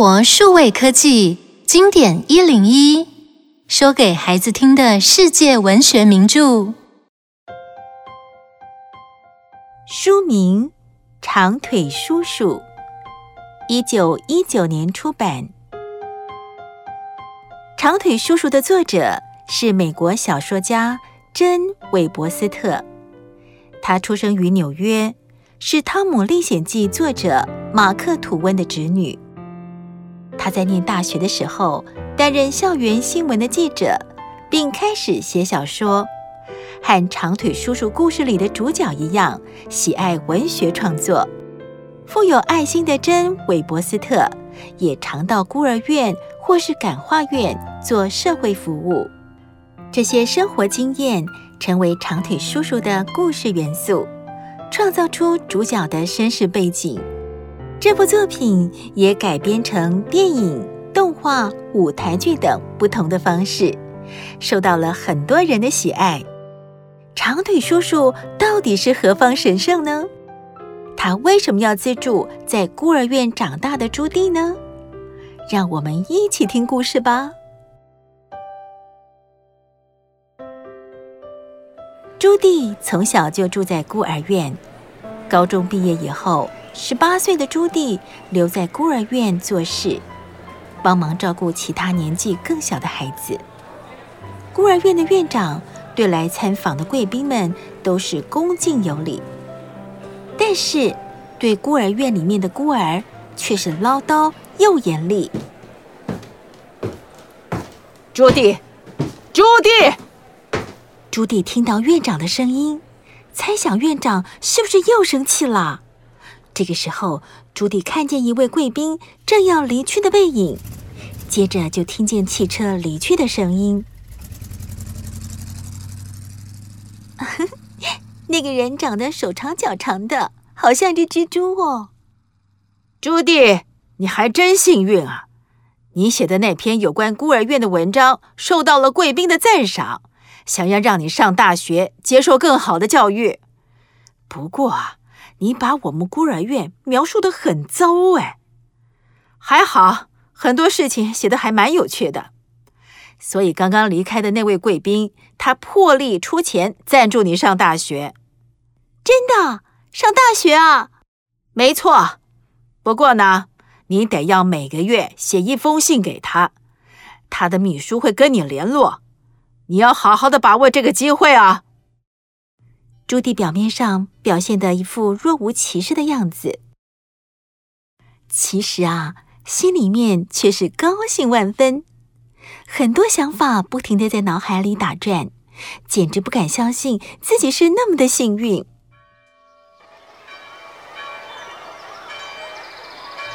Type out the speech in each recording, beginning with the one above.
活数位科技经典一零一，说给孩子听的世界文学名著。书名《长腿叔叔》，一九一九年出版。《长腿叔叔》的作者是美国小说家珍·韦伯斯特，他出生于纽约，是《汤姆历险记》作者马克·吐温的侄女。他在念大学的时候担任校园新闻的记者，并开始写小说，和《长腿叔叔》故事里的主角一样，喜爱文学创作。富有爱心的珍·韦伯斯特也常到孤儿院或是感化院做社会服务。这些生活经验成为长腿叔叔的故事元素，创造出主角的身世背景。这部作品也改编成电影、动画、舞台剧等不同的方式，受到了很多人的喜爱。长腿叔叔到底是何方神圣呢？他为什么要资助在孤儿院长大的朱棣呢？让我们一起听故事吧。朱棣从小就住在孤儿院，高中毕业以后。十八岁的朱棣留在孤儿院做事，帮忙照顾其他年纪更小的孩子。孤儿院的院长对来参访的贵宾们都是恭敬有礼，但是对孤儿院里面的孤儿却是唠叨又严厉。朱棣，朱棣，朱棣听到院长的声音，猜想院长是不是又生气了？这个时候，朱迪看见一位贵宾正要离去的背影，接着就听见汽车离去的声音。那个人长得手长脚长的，好像只蜘蛛哦。朱迪，你还真幸运啊！你写的那篇有关孤儿院的文章受到了贵宾的赞赏，想要让你上大学，接受更好的教育。不过啊。你把我们孤儿院描述得很糟哎，还好很多事情写得还蛮有趣的，所以刚刚离开的那位贵宾，他破例出钱赞助你上大学。真的？上大学啊？没错，不过呢，你得要每个月写一封信给他，他的秘书会跟你联络，你要好好的把握这个机会啊。朱棣表面上表现得一副若无其事的样子，其实啊，心里面却是高兴万分，很多想法不停的在脑海里打转，简直不敢相信自己是那么的幸运。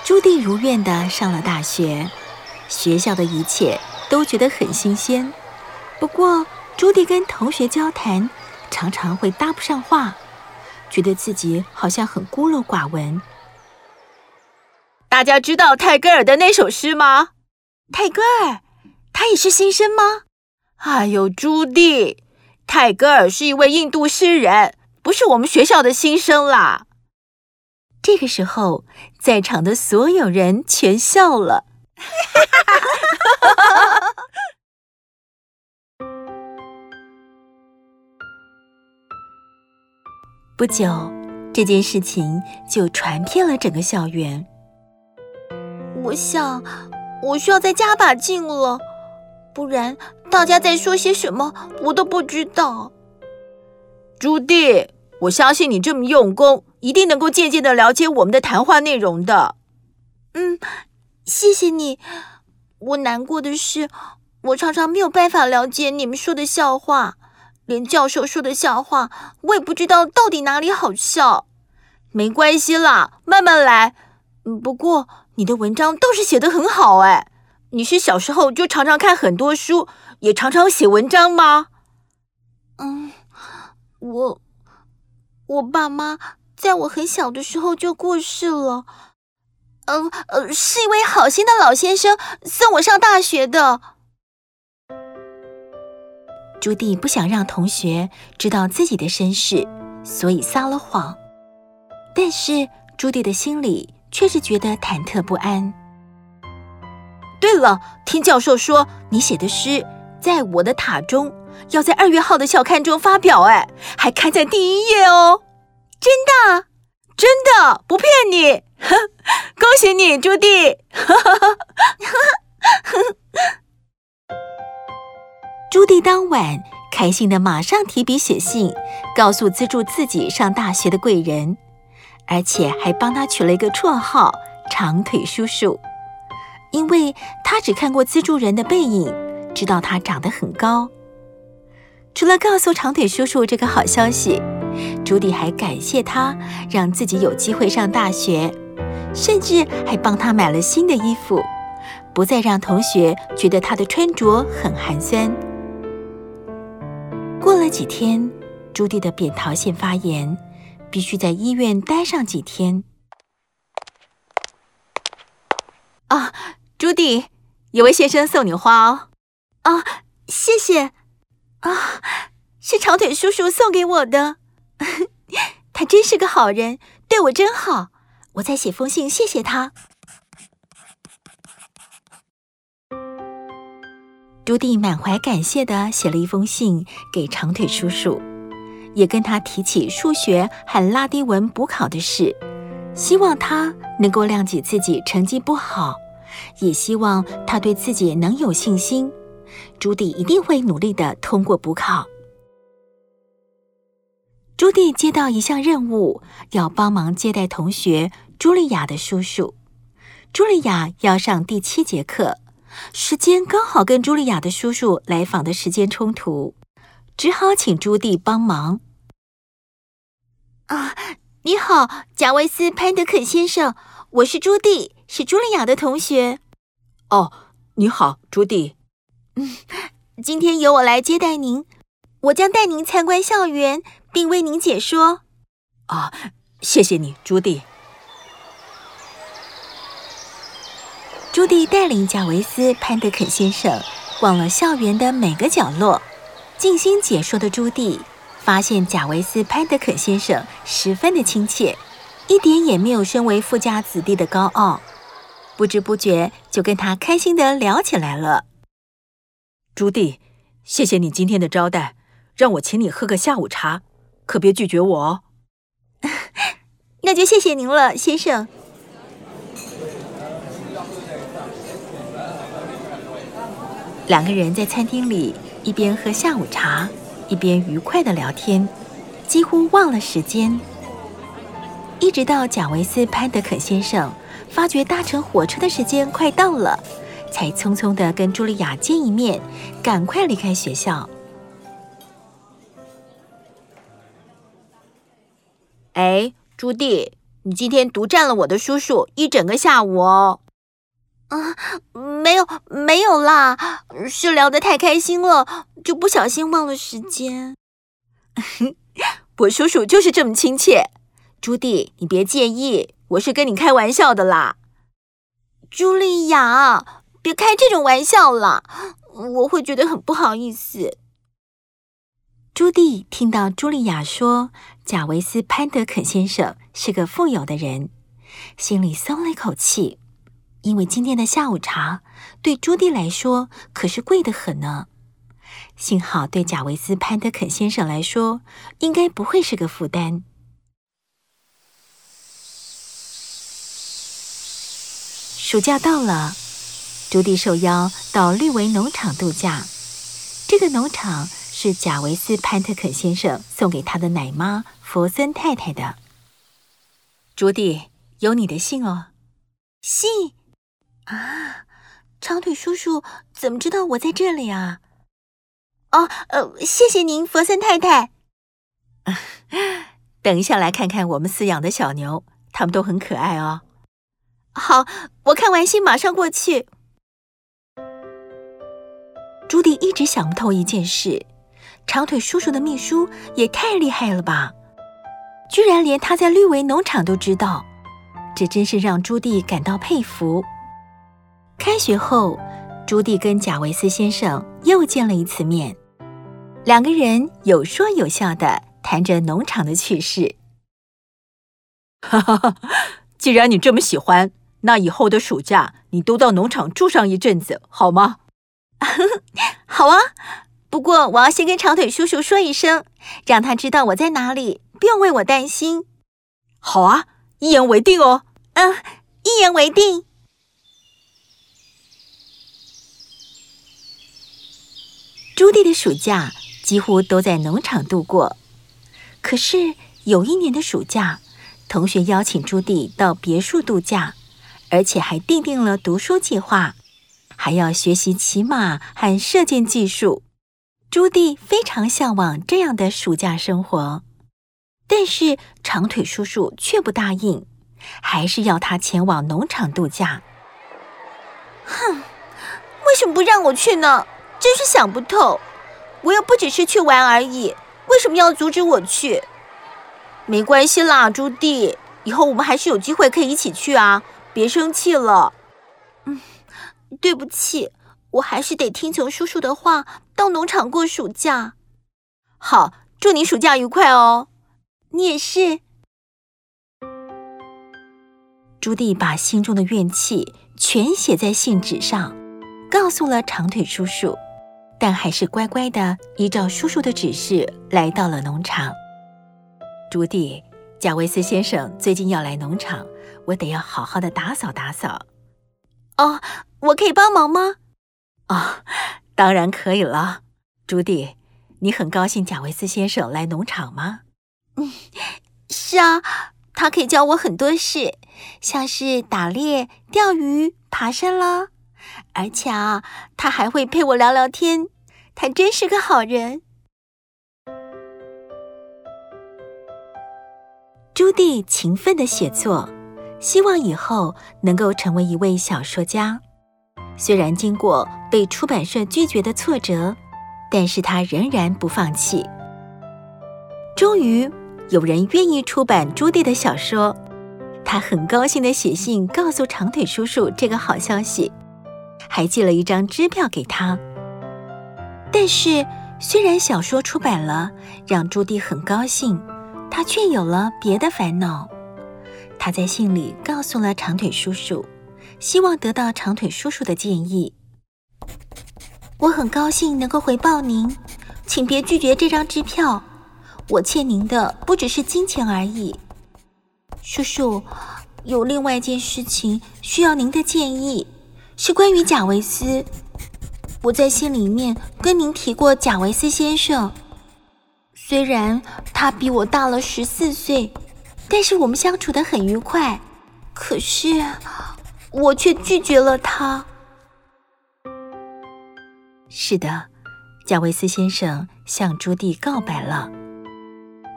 朱棣如愿的上了大学，学校的一切都觉得很新鲜。不过，朱棣跟同学交谈，常常会搭不上话，觉得自己好像很孤陋寡闻。大家知道泰戈尔的那首诗吗？泰戈尔，他也是新生吗？哎呦，朱棣，泰戈尔是一位印度诗人，不是我们学校的新生啦。这个时候，在场的所有人全笑了。不久，这件事情就传遍了整个校园。我想，我需要再加把劲了，不然大家在说些什么，我都不知道。朱棣，我相信你这么用功，一定能够渐渐的了解我们的谈话内容的。嗯，谢谢你。我难过的是，我常常没有办法了解你们说的笑话。连教授说的笑话，我也不知道到底哪里好笑。没关系啦，慢慢来。不过你的文章倒是写得很好哎。你是小时候就常常看很多书，也常常写文章吗？嗯，我我爸妈在我很小的时候就过世了。嗯呃，是一位好心的老先生送我上大学的。朱棣不想让同学知道自己的身世，所以撒了谎。但是朱棣的心里却是觉得忐忑不安。对了，听教授说你写的诗在我的塔中，要在二月号的校刊中发表，哎，还刊在第一页哦。真的？真的，不骗你。恭喜你，朱棣。朱棣当晚开心的马上提笔写信，告诉资助自己上大学的贵人，而且还帮他取了一个绰号“长腿叔叔”，因为他只看过资助人的背影，知道他长得很高。除了告诉长腿叔叔这个好消息，朱棣还感谢他让自己有机会上大学，甚至还帮他买了新的衣服，不再让同学觉得他的穿着很寒酸。这几天，朱棣的扁桃腺发炎，必须在医院待上几天。啊，朱棣，有位先生送你花哦。啊，谢谢。啊，是长腿叔叔送给我的，他真是个好人，对我真好。我再写封信谢谢他。朱棣满怀感谢地写了一封信给长腿叔叔，也跟他提起数学和拉丁文补考的事，希望他能够谅解自己成绩不好，也希望他对自己能有信心。朱棣一定会努力地通过补考。朱棣接到一项任务，要帮忙接待同学茱莉亚的叔叔。茱莉亚要上第七节课。时间刚好跟茱莉亚的叔叔来访的时间冲突，只好请朱棣帮忙。啊，你好，贾维斯·潘德肯先生，我是朱棣，是茱莉亚的同学。哦，你好，朱棣。嗯，今天由我来接待您，我将带您参观校园，并为您解说。啊，谢谢你，朱棣。朱棣带领贾维斯·潘德肯先生逛了校园的每个角落，静心解说的朱棣发现贾维斯·潘德肯先生十分的亲切，一点也没有身为富家子弟的高傲，不知不觉就跟他开心的聊起来了。朱棣，谢谢你今天的招待，让我请你喝个下午茶，可别拒绝我哦。那就谢谢您了，先生。两个人在餐厅里一边喝下午茶，一边愉快的聊天，几乎忘了时间。一直到贾维斯·潘德肯先生发觉搭乘火车的时间快到了，才匆匆的跟茱莉亚见一面，赶快离开学校。哎，朱棣，你今天独占了我的叔叔一整个下午哦。啊，没有没有啦，是聊得太开心了，就不小心忘了时间。我叔叔就是这么亲切，朱棣，你别介意，我是跟你开玩笑的啦。茱莉亚，别开这种玩笑啦，我会觉得很不好意思。朱棣听到茱莉亚说贾维斯·潘德肯先生是个富有的人，心里松了一口气。因为今天的下午茶对朱棣来说可是贵得很呢，幸好对贾维斯·潘德肯先生来说应该不会是个负担。暑假到了，朱棣受邀到绿维农场度假。这个农场是贾维斯·潘特肯先生送给他的奶妈弗森太太的。朱棣，有你的信哦，信。啊，长腿叔叔怎么知道我在这里啊？哦，呃，谢谢您，佛森太太。等一下来看看我们饲养的小牛，它们都很可爱哦。好，我看完信马上过去。朱迪一直想不透一件事：长腿叔叔的秘书也太厉害了吧？居然连他在绿维农场都知道，这真是让朱迪感到佩服。开学后，朱棣跟贾维斯先生又见了一次面，两个人有说有笑的谈着农场的趣事。哈哈哈！既然你这么喜欢，那以后的暑假，你都到农场住上一阵子，好吗？好啊，不过我要先跟长腿叔叔说一声，让他知道我在哪里，不用为我担心。好啊，一言为定哦。嗯，一言为定。朱棣的暑假几乎都在农场度过，可是有一年的暑假，同学邀请朱棣到别墅度假，而且还订定了读书计划，还要学习骑马和射箭技术。朱棣非常向往这样的暑假生活，但是长腿叔叔却不答应，还是要他前往农场度假。哼，为什么不让我去呢？真是想不透，我又不只是去玩而已，为什么要阻止我去？没关系啦，朱棣，以后我们还是有机会可以一起去啊，别生气了。嗯，对不起，我还是得听从叔叔的话，到农场过暑假。好，祝你暑假愉快哦，你也是。朱棣把心中的怨气全写在信纸上，告诉了长腿叔叔。但还是乖乖的依照叔叔的指示来到了农场。朱棣，贾维斯先生最近要来农场，我得要好好的打扫打扫。哦，我可以帮忙吗？哦，当然可以了。朱棣，你很高兴贾维斯先生来农场吗？嗯，是啊，他可以教我很多事，像是打猎、钓鱼、爬山啦。而且啊，他还会陪我聊聊天，他真是个好人。朱棣勤奋的写作，希望以后能够成为一位小说家。虽然经过被出版社拒绝的挫折，但是他仍然不放弃。终于有人愿意出版朱棣的小说，他很高兴的写信告诉长腿叔叔这个好消息。还寄了一张支票给他。但是，虽然小说出版了，让朱棣很高兴，他却有了别的烦恼。他在信里告诉了长腿叔叔，希望得到长腿叔叔的建议。我很高兴能够回报您，请别拒绝这张支票。我欠您的不只是金钱而已。叔叔，有另外一件事情需要您的建议。是关于贾维斯，我在信里面跟您提过贾维斯先生。虽然他比我大了十四岁，但是我们相处的很愉快。可是我却拒绝了他。是的，贾维斯先生向朱棣告白了，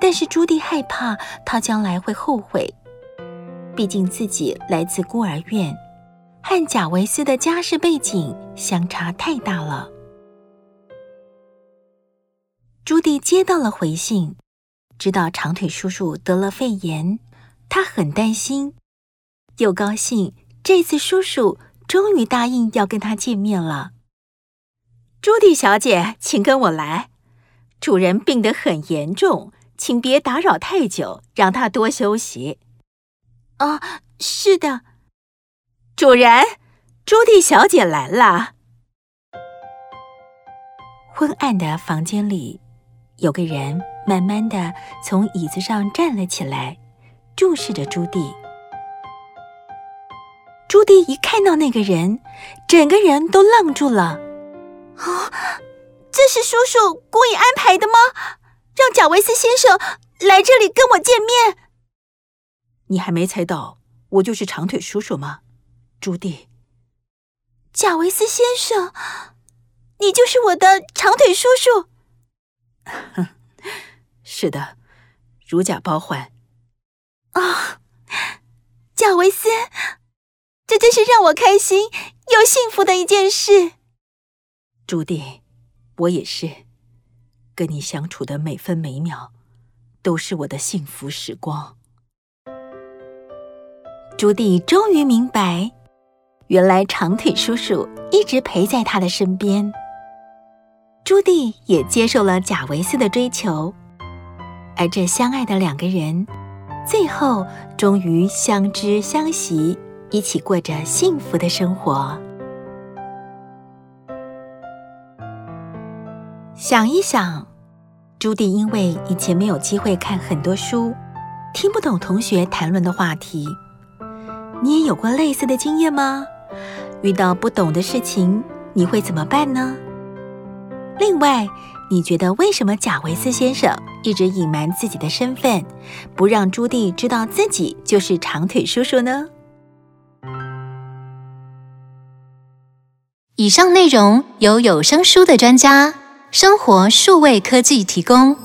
但是朱棣害怕他将来会后悔，毕竟自己来自孤儿院。和贾维斯的家世背景相差太大了。朱棣接到了回信，知道长腿叔叔得了肺炎，他很担心，又高兴这次叔叔终于答应要跟他见面了。朱棣小姐，请跟我来。主人病得很严重，请别打扰太久，让他多休息。啊，是的。主人，朱棣小姐来了。昏暗的房间里，有个人慢慢的从椅子上站了起来，注视着朱棣。朱棣一看到那个人，整个人都愣住了。啊，这是叔叔故意安排的吗？让贾维斯先生来这里跟我见面？你还没猜到我就是长腿叔叔吗？朱棣，贾维斯先生，你就是我的长腿叔叔。哼，是的，如假包换。啊、哦，贾维斯，这真是让我开心又幸福的一件事。朱棣，我也是，跟你相处的每分每秒，都是我的幸福时光。朱棣终于明白。原来长腿叔叔一直陪在他的身边。朱棣也接受了贾维斯的追求，而这相爱的两个人，最后终于相知相惜，一起过着幸福的生活。想一想，朱迪因为以前没有机会看很多书，听不懂同学谈论的话题。你也有过类似的经验吗？遇到不懂的事情，你会怎么办呢？另外，你觉得为什么贾维斯先生一直隐瞒自己的身份，不让朱棣知道自己就是长腿叔叔呢？以上内容由有声书的专家生活数位科技提供。